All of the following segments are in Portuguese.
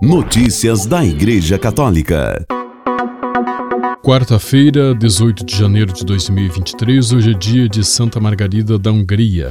Notícias da Igreja Católica. Quarta-feira, 18 de janeiro de 2023, hoje é dia de Santa Margarida da Hungria.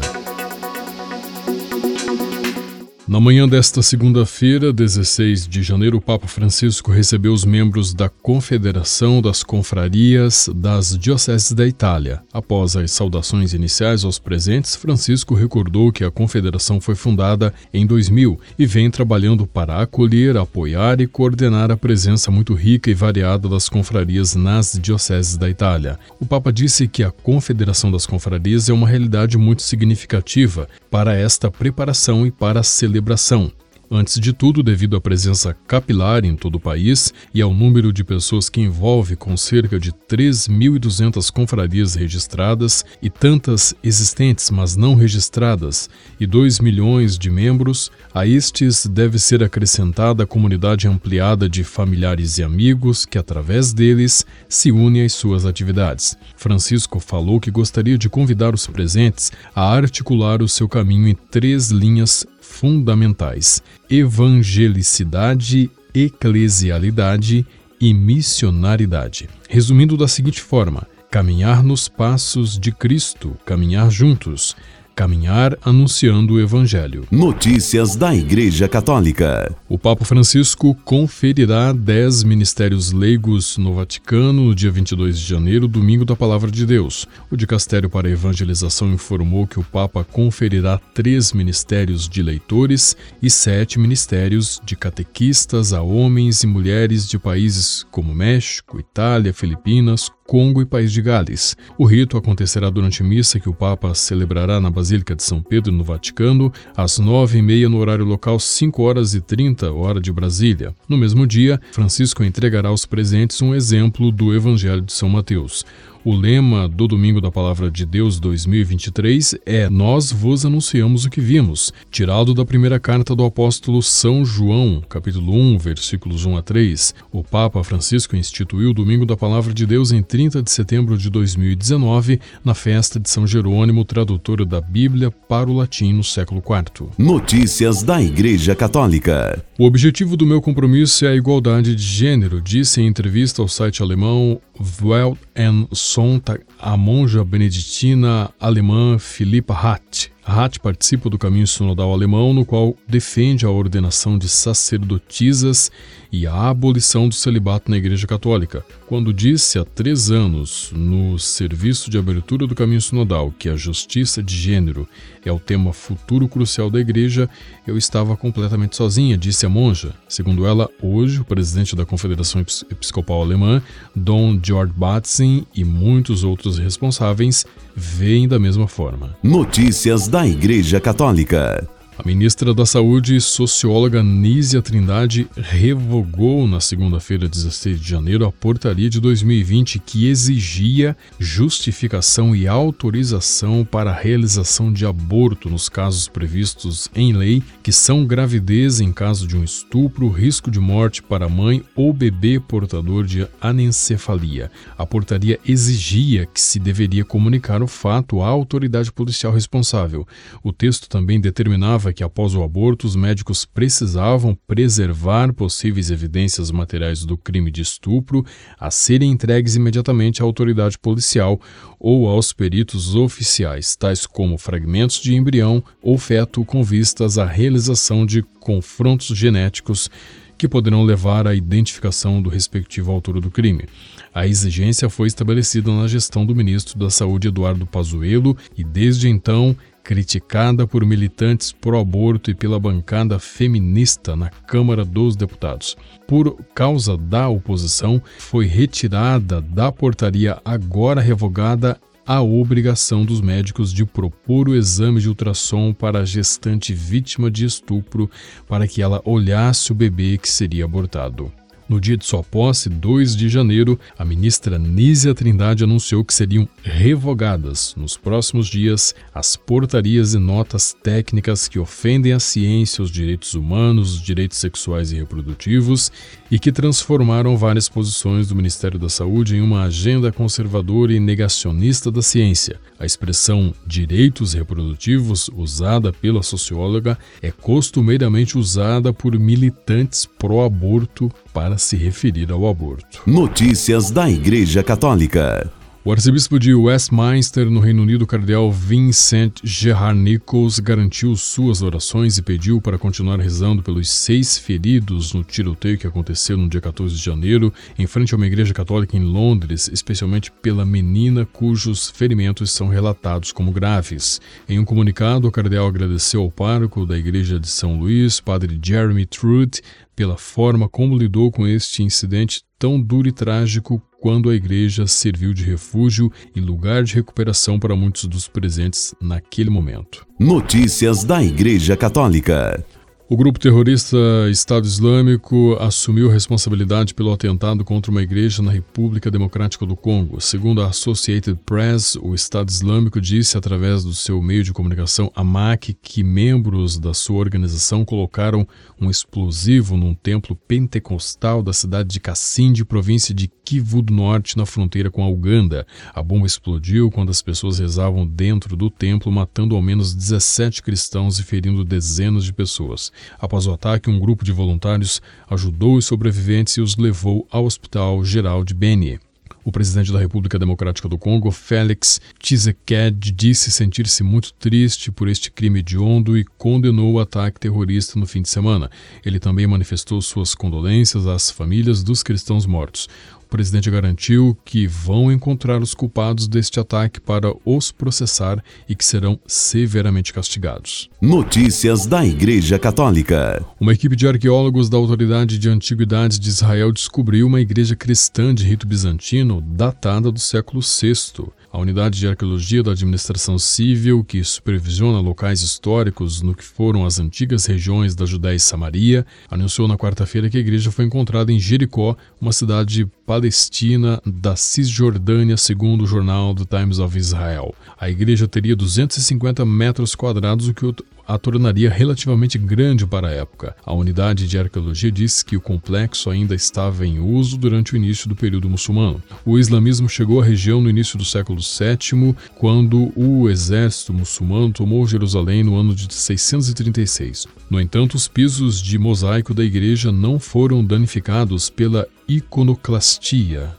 Na manhã desta segunda-feira, 16 de janeiro, o Papa Francisco recebeu os membros da Confederação das Confrarias das Dioceses da Itália. Após as saudações iniciais aos presentes, Francisco recordou que a confederação foi fundada em 2000 e vem trabalhando para acolher, apoiar e coordenar a presença muito rica e variada das confrarias nas dioceses da Itália. O Papa disse que a Confederação das Confrarias é uma realidade muito significativa para esta preparação e para a celebração. Antes de tudo, devido à presença capilar em todo o país e ao número de pessoas que envolve, com cerca de 3.200 confrarias registradas e tantas existentes, mas não registradas, e 2 milhões de membros, a estes deve ser acrescentada a comunidade ampliada de familiares e amigos que, através deles, se unem às suas atividades. Francisco falou que gostaria de convidar os presentes a articular o seu caminho em três linhas fundamentais: evangelicidade, eclesialidade e missionaridade. Resumindo da seguinte forma: caminhar nos passos de Cristo, caminhar juntos, Caminhar anunciando o Evangelho. Notícias da Igreja Católica. O Papa Francisco conferirá dez ministérios leigos no Vaticano no dia 22 de janeiro, domingo da Palavra de Deus. O Dicastério para a Evangelização informou que o Papa conferirá três ministérios de leitores e sete ministérios de catequistas a homens e mulheres de países como México, Itália, Filipinas, Congo e País de Gales. O rito acontecerá durante missa que o Papa celebrará na Basílica de São Pedro, no Vaticano, às nove e meia no horário local, 5 horas e 30, hora de Brasília. No mesmo dia, Francisco entregará aos presentes um exemplo do Evangelho de São Mateus. O lema do Domingo da Palavra de Deus 2023 é Nós vos anunciamos o que vimos, tirado da primeira carta do apóstolo São João, capítulo 1, versículos 1 a 3. O Papa Francisco instituiu o Domingo da Palavra de Deus em 30 de setembro de 2019, na festa de São Jerônimo, tradutor da Bíblia para o latim no século IV. Notícias da Igreja Católica. O objetivo do meu compromisso é a igualdade de gênero, disse em entrevista ao site alemão Welt and Sonntag a monja beneditina alemã Philippa Hatt. Hatt participa do caminho sinodal alemão, no qual defende a ordenação de sacerdotisas e a abolição do celibato na Igreja Católica. Quando disse há três anos, no serviço de abertura do caminho sinodal, que a justiça de gênero é o tema futuro crucial da Igreja, eu estava completamente sozinha, disse a monja. Segundo ela, hoje, o presidente da Confederação Episcopal Alemã, Dom George Batzin, e muitos outros responsáveis veem da mesma forma. Notícias da Igreja Católica. A ministra da Saúde e socióloga Nízia Trindade revogou na segunda-feira, 16 de janeiro, a portaria de 2020 que exigia justificação e autorização para a realização de aborto nos casos previstos em lei, que são gravidez em caso de um estupro, risco de morte para a mãe ou bebê portador de anencefalia. A portaria exigia que se deveria comunicar o fato à autoridade policial responsável. O texto também determinava que após o aborto os médicos precisavam preservar possíveis evidências materiais do crime de estupro a serem entregues imediatamente à autoridade policial ou aos peritos oficiais, tais como fragmentos de embrião ou feto com vistas à realização de confrontos genéticos que poderão levar à identificação do respectivo autor do crime. A exigência foi estabelecida na gestão do ministro da Saúde Eduardo Pazuello e desde então criticada por militantes pró-aborto e pela bancada feminista na Câmara dos Deputados. Por causa da oposição, foi retirada da portaria agora revogada a obrigação dos médicos de propor o exame de ultrassom para a gestante vítima de estupro para que ela olhasse o bebê que seria abortado. No dia de sua posse, 2 de janeiro, a ministra Nízia Trindade anunciou que seriam revogadas, nos próximos dias, as portarias e notas técnicas que ofendem a ciência, os direitos humanos, os direitos sexuais e reprodutivos e que transformaram várias posições do Ministério da Saúde em uma agenda conservadora e negacionista da ciência. A expressão direitos reprodutivos, usada pela socióloga, é costumeiramente usada por militantes pró-aborto para se referir ao aborto. Notícias da Igreja Católica. O arcebispo de Westminster, no Reino Unido, cardeal Vincent Gerard Nichols, garantiu suas orações e pediu para continuar rezando pelos seis feridos no tiroteio que aconteceu no dia 14 de janeiro, em frente a uma igreja católica em Londres, especialmente pela menina cujos ferimentos são relatados como graves. Em um comunicado, o cardeal agradeceu ao pároco da igreja de São Luís, padre Jeremy Trude, pela forma como lidou com este incidente tão duro e trágico quando a igreja serviu de refúgio e lugar de recuperação para muitos dos presentes naquele momento. Notícias da Igreja Católica. O grupo terrorista Estado Islâmico assumiu responsabilidade pelo atentado contra uma igreja na República Democrática do Congo. Segundo a Associated Press, o Estado Islâmico disse através do seu meio de comunicação AMAC que membros da sua organização colocaram um explosivo num templo pentecostal da cidade de Kassindi, província de Kivu do Norte, na fronteira com a Uganda. A bomba explodiu quando as pessoas rezavam dentro do templo, matando ao menos 17 cristãos e ferindo dezenas de pessoas. Após o ataque, um grupo de voluntários ajudou os sobreviventes e os levou ao Hospital Geral de Beni. O presidente da República Democrática do Congo, Félix Tshisekedi, disse sentir-se muito triste por este crime hediondo e condenou o ataque terrorista no fim de semana. Ele também manifestou suas condolências às famílias dos cristãos mortos. O presidente garantiu que vão encontrar os culpados deste ataque para os processar e que serão severamente castigados. Notícias da Igreja Católica. Uma equipe de arqueólogos da Autoridade de Antiguidades de Israel descobriu uma igreja cristã de rito bizantino datada do século VI. A unidade de arqueologia da administração civil, que supervisiona locais históricos no que foram as antigas regiões da Judéia e Samaria, anunciou na quarta-feira que a igreja foi encontrada em Jericó, uma cidade palestina da Cisjordânia, segundo o jornal The Times of Israel. A igreja teria 250 metros quadrados, o que a tornaria relativamente grande para a época. A unidade de arqueologia diz que o complexo ainda estava em uso durante o início do período muçulmano. O islamismo chegou à região no início do século VII, quando o exército muçulmano tomou Jerusalém no ano de 636. No entanto, os pisos de mosaico da igreja não foram danificados pela iconoclastia,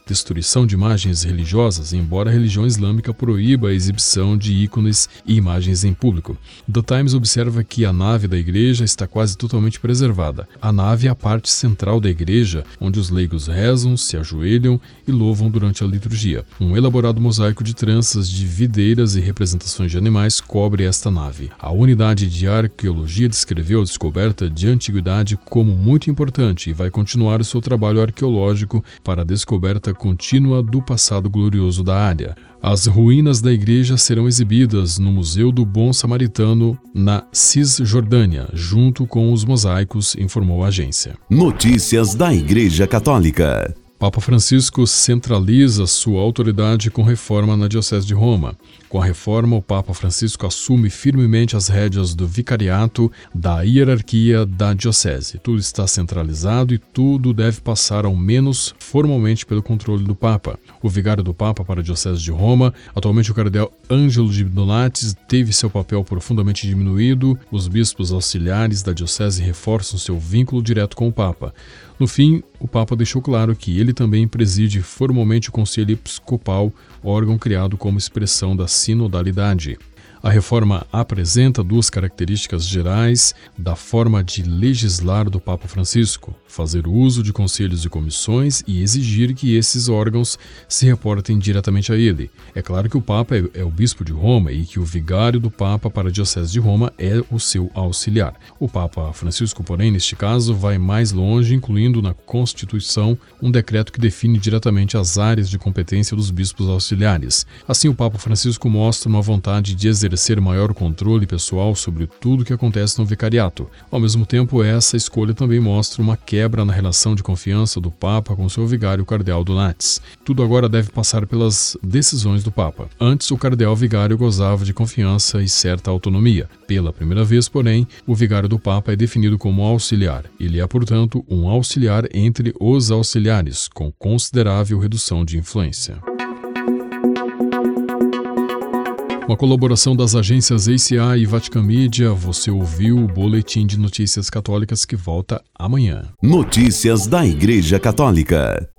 destruição de imagens religiosas, embora a religião islâmica proíba a exibição de ícones e imagens em público. The Times observa que a nave da igreja está quase totalmente preservada. A nave é a parte central da igreja, onde os leigos rezam, se ajoelham e louvam durante a liturgia. Um elaborado mosaico de tranças de videiras e representações de animais cobre esta nave. A unidade de arqueologia descreveu a descoberta de antiguidade como muito importante e vai continuar o seu trabalho arqueológico para descoberta contínua do passado glorioso da área. As ruínas da igreja serão exibidas no Museu do Bom Samaritano, na Cisjordânia, junto com os mosaicos, informou a agência. Notícias da Igreja Católica. Papa Francisco centraliza sua autoridade com reforma na Diocese de Roma. Com a reforma, o Papa Francisco assume firmemente as rédeas do vicariato da hierarquia da Diocese. Tudo está centralizado e tudo deve passar, ao menos formalmente, pelo controle do Papa. O vigário do Papa para a Diocese de Roma, atualmente o cardeal Ângelo de Donatis, teve seu papel profundamente diminuído. Os bispos auxiliares da Diocese reforçam seu vínculo direto com o Papa. No fim, o Papa deixou claro que ele também preside formalmente o Conselho Episcopal, órgão criado como expressão da sinodalidade. A reforma apresenta duas características gerais da forma de legislar do Papa Francisco: fazer uso de conselhos e comissões e exigir que esses órgãos se reportem diretamente a ele. É claro que o Papa é, é o bispo de Roma e que o vigário do Papa para a Diocese de Roma é o seu auxiliar. O Papa Francisco, porém, neste caso, vai mais longe, incluindo na Constituição um decreto que define diretamente as áreas de competência dos bispos auxiliares. Assim, o Papa Francisco mostra uma vontade de exercer exercer maior controle pessoal sobre tudo que acontece no vicariato. Ao mesmo tempo, essa escolha também mostra uma quebra na relação de confiança do Papa com seu vigário cardeal Donatis. Tudo agora deve passar pelas decisões do Papa. Antes, o cardeal vigário gozava de confiança e certa autonomia. Pela primeira vez, porém, o vigário do Papa é definido como auxiliar. Ele é, portanto, um auxiliar entre os auxiliares, com considerável redução de influência. Uma colaboração das agências ACA e Vatican Media, você ouviu o Boletim de Notícias Católicas que volta amanhã. Notícias da Igreja Católica.